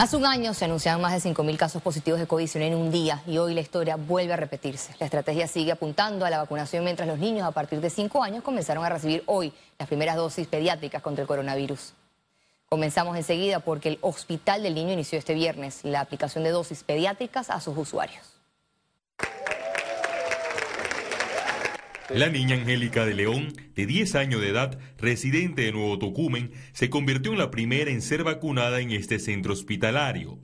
Hace un año se anunciaban más de 5.000 casos positivos de COVID en un día y hoy la historia vuelve a repetirse. La estrategia sigue apuntando a la vacunación mientras los niños a partir de 5 años comenzaron a recibir hoy las primeras dosis pediátricas contra el coronavirus. Comenzamos enseguida porque el Hospital del Niño inició este viernes la aplicación de dosis pediátricas a sus usuarios. La niña Angélica de León, de 10 años de edad, residente de Nuevo Tocumen, se convirtió en la primera en ser vacunada en este centro hospitalario.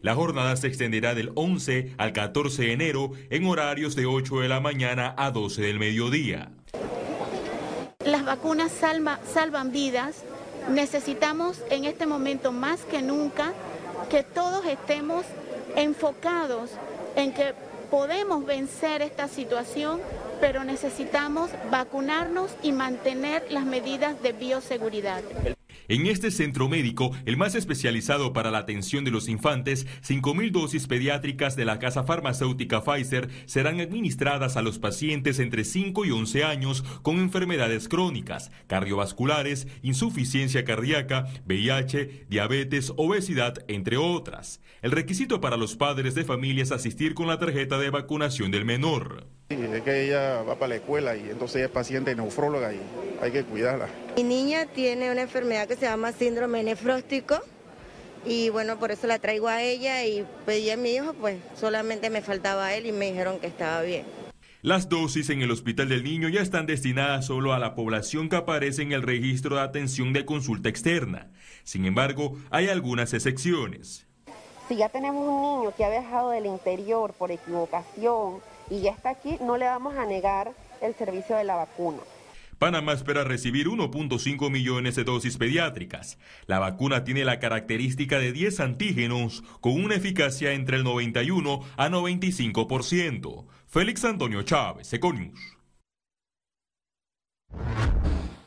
La jornada se extenderá del 11 al 14 de enero en horarios de 8 de la mañana a 12 del mediodía. Las vacunas salvan vidas. Necesitamos en este momento más que nunca que todos estemos enfocados en que podemos vencer esta situación pero necesitamos vacunarnos y mantener las medidas de bioseguridad. En este centro médico, el más especializado para la atención de los infantes, 5.000 dosis pediátricas de la casa farmacéutica Pfizer serán administradas a los pacientes entre 5 y 11 años con enfermedades crónicas, cardiovasculares, insuficiencia cardíaca, VIH, diabetes, obesidad, entre otras. El requisito para los padres de familia es asistir con la tarjeta de vacunación del menor. Sí, es que ella va para la escuela y entonces es paciente nefróloga y hay que cuidarla. Mi niña tiene una enfermedad que se llama síndrome nefróstico y bueno, por eso la traigo a ella y pedí a mi hijo, pues solamente me faltaba a él y me dijeron que estaba bien. Las dosis en el Hospital del Niño ya están destinadas solo a la población que aparece en el registro de atención de consulta externa. Sin embargo, hay algunas excepciones. Si ya tenemos un niño que ha viajado del interior por equivocación, y ya está aquí, no le vamos a negar el servicio de la vacuna. Panamá espera recibir 1.5 millones de dosis pediátricas. La vacuna tiene la característica de 10 antígenos con una eficacia entre el 91 a 95%. Félix Antonio Chávez, Econius.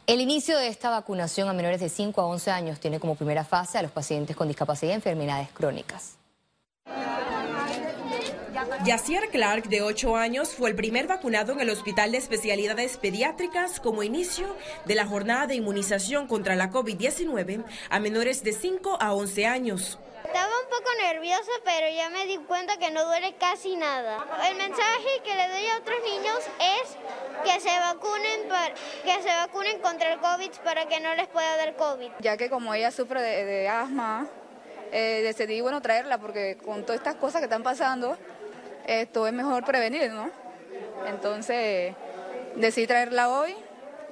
El inicio de esta vacunación a menores de 5 a 11 años tiene como primera fase a los pacientes con discapacidad y enfermedades crónicas. Yacier Clark, de 8 años, fue el primer vacunado en el Hospital de Especialidades Pediátricas como inicio de la jornada de inmunización contra la COVID-19 a menores de 5 a 11 años. Estaba un poco nerviosa, pero ya me di cuenta que no duele casi nada. El mensaje que le doy a otros niños es que se vacunen, que se vacunen contra el COVID para que no les pueda dar COVID. Ya que como ella sufre de, asma, eh, decidí bueno traerla porque con todas estas cosas que están pasando, esto es mejor prevenir, ¿no? Entonces decidí traerla hoy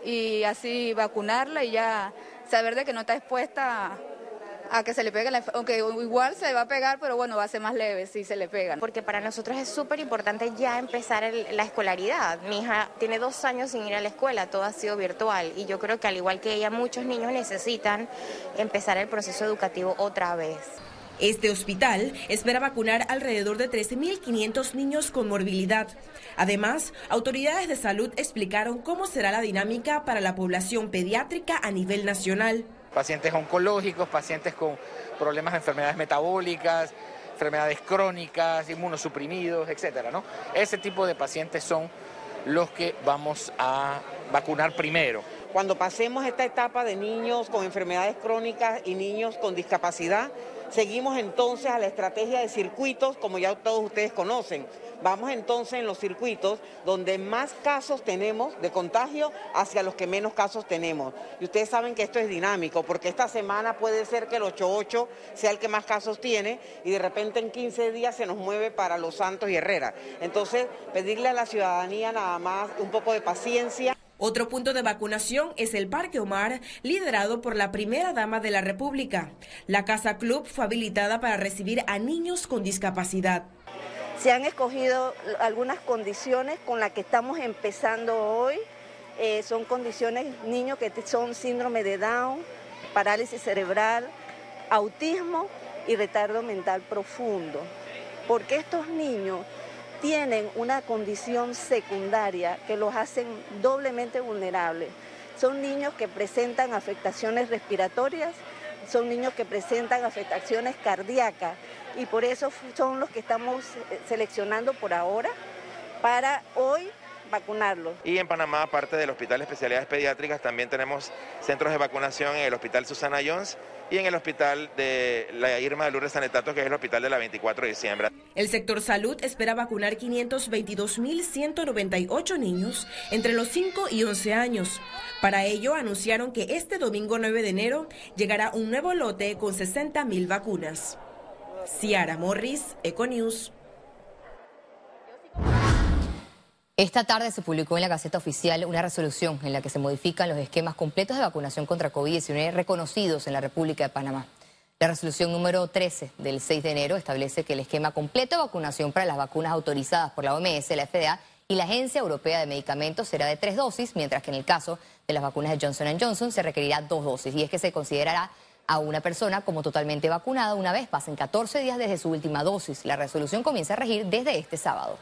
y así vacunarla y ya saber de que no está expuesta a que se le pegue, la, aunque igual se va a pegar, pero bueno, va a ser más leve si se le pegan. Porque para nosotros es súper importante ya empezar la escolaridad. Mi hija tiene dos años sin ir a la escuela, todo ha sido virtual y yo creo que al igual que ella, muchos niños necesitan empezar el proceso educativo otra vez. Este hospital espera vacunar alrededor de 13.500 niños con morbilidad. Además, autoridades de salud explicaron cómo será la dinámica para la población pediátrica a nivel nacional. Pacientes oncológicos, pacientes con problemas de enfermedades metabólicas, enfermedades crónicas, inmunosuprimidos, etcétera, ¿no? Ese tipo de pacientes son los que vamos a vacunar primero. Cuando pasemos esta etapa de niños con enfermedades crónicas y niños con discapacidad, Seguimos entonces a la estrategia de circuitos, como ya todos ustedes conocen. Vamos entonces en los circuitos donde más casos tenemos de contagio hacia los que menos casos tenemos. Y ustedes saben que esto es dinámico, porque esta semana puede ser que el 88 sea el que más casos tiene y de repente en 15 días se nos mueve para Los Santos y Herrera. Entonces, pedirle a la ciudadanía nada más un poco de paciencia. Otro punto de vacunación es el Parque Omar, liderado por la primera dama de la República. La Casa Club fue habilitada para recibir a niños con discapacidad. Se han escogido algunas condiciones con las que estamos empezando hoy. Eh, son condiciones, niños que son síndrome de Down, parálisis cerebral, autismo y retardo mental profundo. Porque estos niños tienen una condición secundaria que los hacen doblemente vulnerables. Son niños que presentan afectaciones respiratorias, son niños que presentan afectaciones cardíacas y por eso son los que estamos eh, seleccionando por ahora para hoy vacunarlos. Y en Panamá, aparte del Hospital de Especialidades Pediátricas, también tenemos centros de vacunación en el Hospital Susana Jones y en el hospital de la Irma de Lourdes Sanetato, que es el hospital de la 24 de diciembre. El sector salud espera vacunar 522.198 niños entre los 5 y 11 años. Para ello, anunciaron que este domingo 9 de enero llegará un nuevo lote con 60.000 vacunas. Ciara Morris, Econews. Esta tarde se publicó en la Gaceta Oficial una resolución en la que se modifican los esquemas completos de vacunación contra COVID-19 reconocidos en la República de Panamá. La resolución número 13 del 6 de enero establece que el esquema completo de vacunación para las vacunas autorizadas por la OMS, la FDA y la Agencia Europea de Medicamentos será de tres dosis, mientras que en el caso de las vacunas de Johnson Johnson se requerirá dos dosis. Y es que se considerará a una persona como totalmente vacunada una vez pasen 14 días desde su última dosis. La resolución comienza a regir desde este sábado.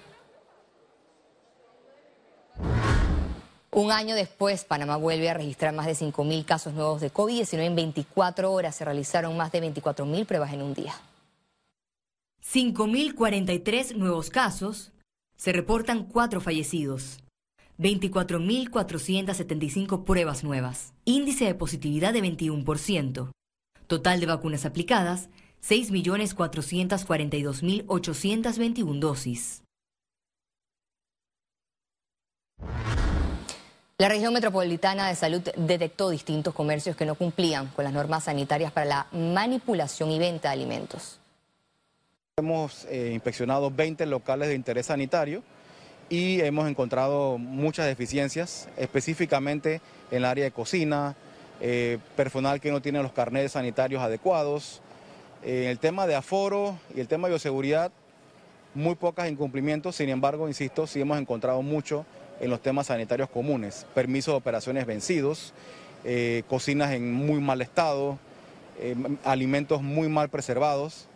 Un año después, Panamá vuelve a registrar más de 5.000 casos nuevos de COVID-19. En 24 horas se realizaron más de 24.000 pruebas en un día. 5.043 nuevos casos. Se reportan cuatro fallecidos. 24.475 pruebas nuevas. Índice de positividad de 21%. Total de vacunas aplicadas, 6.442.821 dosis. La región metropolitana de salud detectó distintos comercios que no cumplían con las normas sanitarias para la manipulación y venta de alimentos. Hemos eh, inspeccionado 20 locales de interés sanitario y hemos encontrado muchas deficiencias, específicamente en el área de cocina, eh, personal que no tiene los carnets sanitarios adecuados. En el tema de aforo y el tema de bioseguridad, muy pocos incumplimientos, sin embargo, insisto, sí hemos encontrado mucho en los temas sanitarios comunes, permisos de operaciones vencidos, eh, cocinas en muy mal estado, eh, alimentos muy mal preservados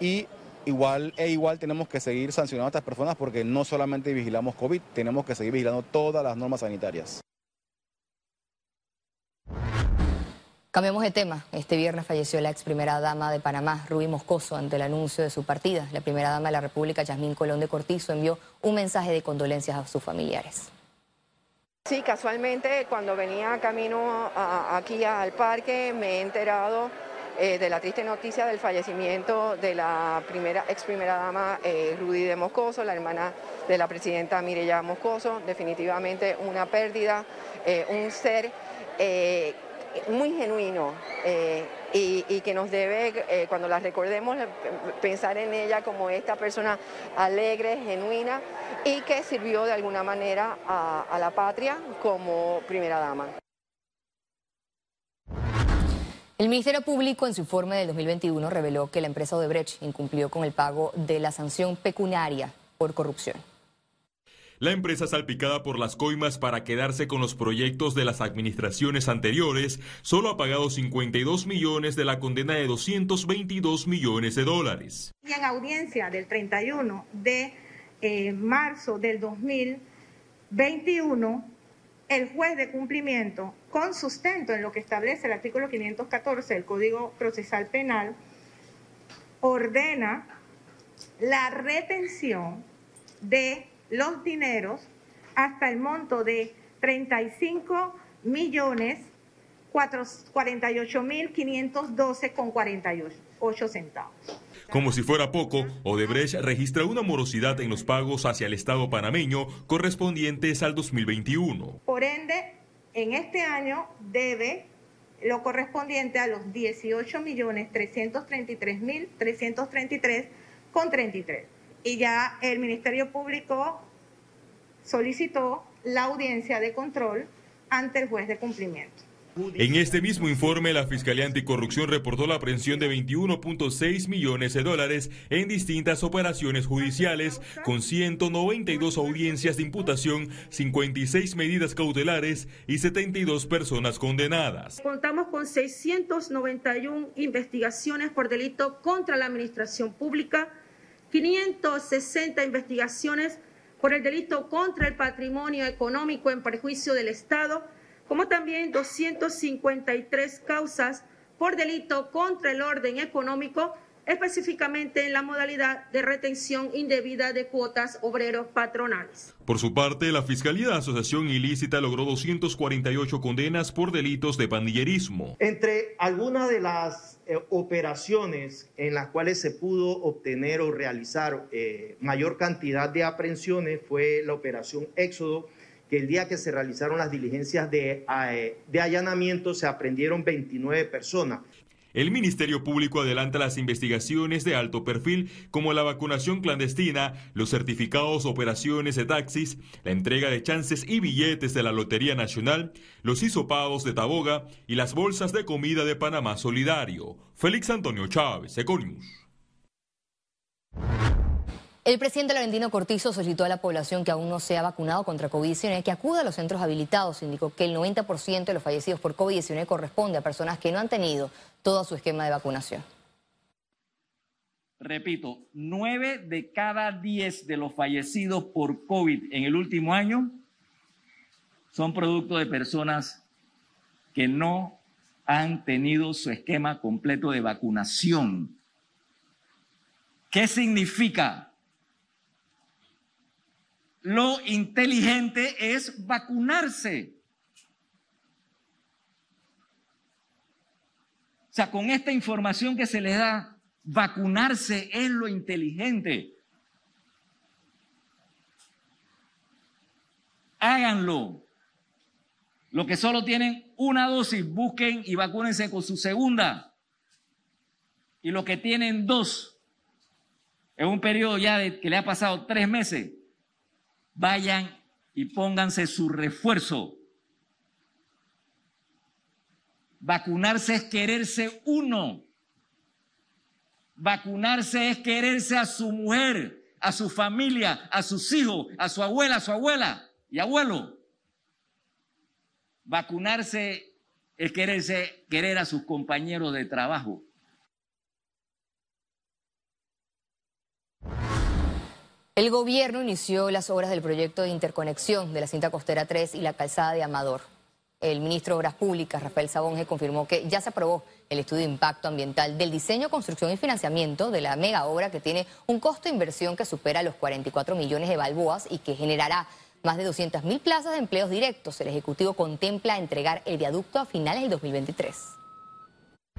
y igual e igual tenemos que seguir sancionando a estas personas porque no solamente vigilamos COVID, tenemos que seguir vigilando todas las normas sanitarias. Cambiamos de tema. Este viernes falleció la ex primera dama de Panamá, Rubí Moscoso, ante el anuncio de su partida. La primera dama de la República, Yasmín Colón de Cortizo, envió un mensaje de condolencias a sus familiares. Sí, casualmente cuando venía camino aquí al parque me he enterado eh, de la triste noticia del fallecimiento de la primera ex primera dama eh, Rudy de Moscoso, la hermana de la presidenta Mireya Moscoso. Definitivamente una pérdida, eh, un ser muy genuino eh, y, que nos debe, eh, cuando la recordemos, pensar en ella como esta persona alegre, genuina y que sirvió de alguna manera a, la patria como primera dama. El Ministerio Público en su informe del 2021 reveló que la empresa Odebrecht incumplió con el pago de la sanción pecuniaria por corrupción. La empresa salpicada por las coimas para quedarse con los proyectos de las administraciones anteriores solo ha pagado 52 millones de la condena de 222 millones de dólares. Y en audiencia del 31 de eh, marzo del 2021, el juez de cumplimiento, con sustento en lo que establece el artículo 514 del Código Procesal Penal, ordena la retención de los dineros hasta el monto de 35 millones 48 mil 512 con 48 centavos. Como si fuera poco, Odebrecht registra una morosidad en los pagos hacia el Estado panameño correspondientes al 2021. Por ende, en este año debe lo correspondiente a los 18 millones 333 mil 333 con 33 y ya el Ministerio Público solicitó la audiencia de control ante el juez de cumplimiento. En este mismo informe, la Fiscalía Anticorrupción reportó la aprehensión de 21.6 millones de dólares en distintas operaciones judiciales, con 192 audiencias de imputación, 56 medidas cautelares y 72 personas condenadas. Contamos con 691 investigaciones por delito contra la administración pública, 560 investigaciones por el delito contra el patrimonio económico en perjuicio del Estado, como también 253 causas por delito contra el orden económico específicamente en la modalidad de retención indebida de cuotas obreros patronales. Por su parte, la Fiscalía de Asociación Ilícita logró 248 condenas por delitos de pandillerismo. Entre algunas de las eh, operaciones en las cuales se pudo obtener o realizar eh, mayor cantidad de aprehensiones fue la operación Éxodo, que el día que se realizaron las diligencias de, eh, de allanamiento se aprendieron 29 personas. El Ministerio Público adelanta las investigaciones de alto perfil como la vacunación clandestina, los certificados operaciones de taxis, la entrega de chances y billetes de la Lotería Nacional, los hisopados de Taboga y las bolsas de comida de Panamá Solidario. Félix Antonio Chávez, Econius. El presidente Laurentino Cortizo solicitó a la población que aún no se ha vacunado contra COVID-19 que acuda a los centros habilitados. Indicó que el 90% de los fallecidos por COVID-19 corresponde a personas que no han tenido todo su esquema de vacunación. Repito, nueve de cada diez de los fallecidos por COVID en el último año son producto de personas que no han tenido su esquema completo de vacunación. ¿Qué significa? Lo inteligente es vacunarse. O sea, con esta información que se les da, vacunarse es lo inteligente. Háganlo. Los que solo tienen una dosis, busquen y vacúnense con su segunda. Y los que tienen dos, en un periodo ya de, que le ha pasado tres meses, vayan y pónganse su refuerzo. Vacunarse es quererse uno. Vacunarse es quererse a su mujer, a su familia, a sus hijos, a su abuela, a su abuela y abuelo. Vacunarse es quererse, querer a sus compañeros de trabajo. El gobierno inició las obras del proyecto de interconexión de la cinta costera 3 y la calzada de Amador. El ministro de Obras Públicas, Rafael Sabonge, confirmó que ya se aprobó el estudio de impacto ambiental del diseño, construcción y financiamiento de la mega obra que tiene un costo de inversión que supera los 44 millones de balboas y que generará más de 200 mil plazas de empleos directos. El Ejecutivo contempla entregar el viaducto a finales del 2023.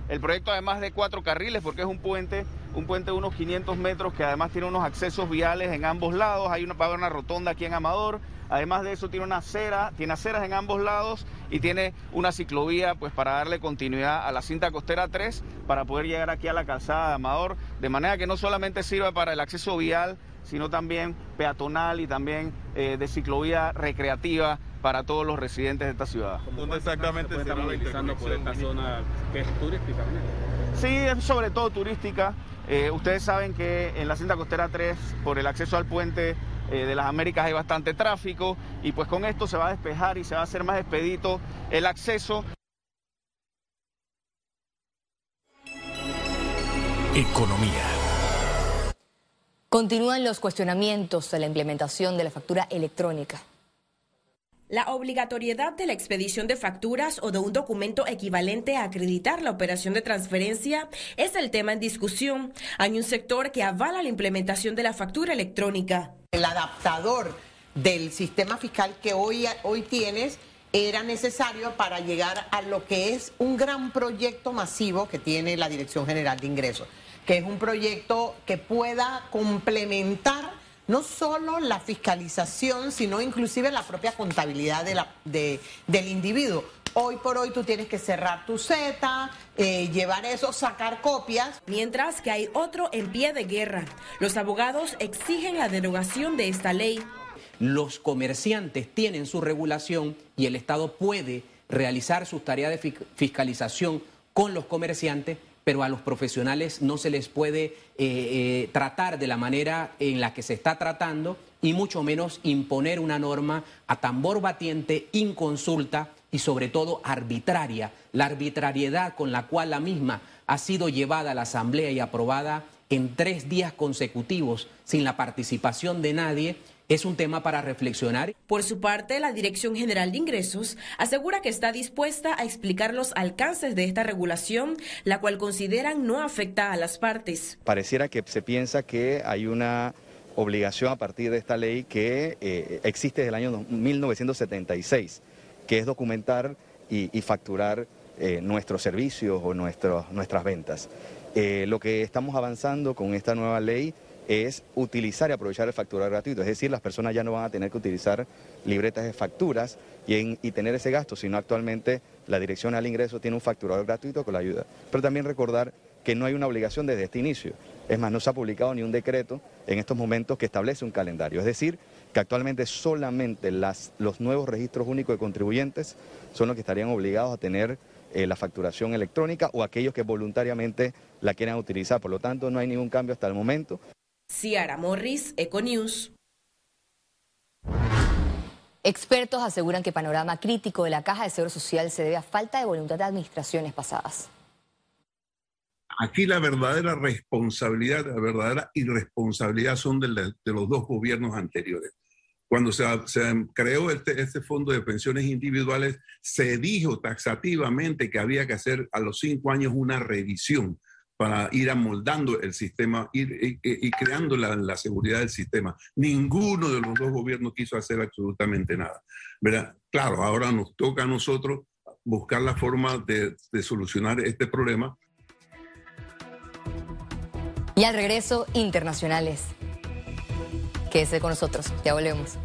El proyecto además de cuatro carriles porque es un puente, un puente de unos 500 metros que además tiene unos accesos viales en ambos lados, hay una, va a haber una rotonda aquí en Amador, además de eso tiene una acera, tiene aceras en ambos lados y tiene una ciclovía pues para darle continuidad a la cinta costera 3 para poder llegar aquí a la calzada de Amador, de manera que no solamente sirva para el acceso vial, sino también peatonal y también eh, de ciclovía recreativa para todos los residentes de esta ciudad. ¿Dónde exactamente se está utilizando por esta zona que es turística? Sí, es sobre todo turística. Eh, ustedes saben que en la cinta costera 3, por el acceso al puente eh, de las Américas hay bastante tráfico y pues con esto se va a despejar y se va a hacer más expedito el acceso. Economía. Continúan los cuestionamientos a la implementación de la factura electrónica. La obligatoriedad de la expedición de facturas o de un documento equivalente a acreditar la operación de transferencia es el tema en discusión. Hay un sector que avala la implementación de la factura electrónica. El adaptador del sistema fiscal que hoy, hoy tienes era necesario para llegar a lo que es un gran proyecto masivo que tiene la Dirección General de Ingresos, que es un proyecto que pueda complementar no solo la fiscalización, sino inclusive la propia contabilidad de la, del individuo. Hoy por hoy tú tienes que cerrar tu Z, eh, llevar eso, sacar copias. Mientras que hay otro en pie de guerra. Los abogados exigen la derogación de esta ley. Los comerciantes tienen su regulación y el Estado puede realizar sus tareas de fiscalización con los comerciantes pero a los profesionales no se les puede eh, eh, tratar de la manera en la que se está tratando y mucho menos imponer una norma a tambor batiente, inconsulta y sobre todo arbitraria. La arbitrariedad con la cual la misma ha sido llevada a la Asamblea y aprobada en tres días consecutivos sin la participación de nadie es un tema para reflexionar. Por su parte, la Dirección General de Ingresos asegura que está dispuesta a explicar los alcances de esta regulación, la cual consideran no afecta a las partes. Pareciera que se piensa que hay una obligación a partir de esta ley que eh, existe desde el año 1976, que es documentar y, facturar eh, nuestros servicios o nuestras ventas. Eh, lo que estamos avanzando con esta nueva ley es utilizar y aprovechar el facturar gratuito, es decir, las personas ya no van a tener que utilizar libretas de facturas y, tener ese gasto, sino actualmente la Dirección al Ingreso tiene un facturador gratuito con la ayuda. Pero también recordar que no hay una obligación desde este inicio. Es más, no se ha publicado ni un decreto en estos momentos que establece un calendario. Es decir, que actualmente solamente los nuevos registros únicos de contribuyentes son los que estarían obligados a tener eh, la facturación electrónica o aquellos que voluntariamente la quieran utilizar. Por lo tanto, no hay ningún cambio hasta el momento. Ciara Morris, Econews. Expertos aseguran que panorama crítico de la Caja de Seguro Social se debe a falta de voluntad de administraciones pasadas. Aquí la verdadera responsabilidad, la verdadera irresponsabilidad son de, los dos gobiernos anteriores. Cuando se, creó este, este, fondo de pensiones individuales, se dijo taxativamente que había que hacer a los cinco años una revisión para ir amoldando el sistema ir, y, creando la, seguridad del sistema. Ninguno de los dos gobiernos quiso hacer absolutamente nada. Claro, ahora nos toca a nosotros buscar la forma de, de solucionar este problema y al regreso, internacionales. Quédese con nosotros, ya volvemos.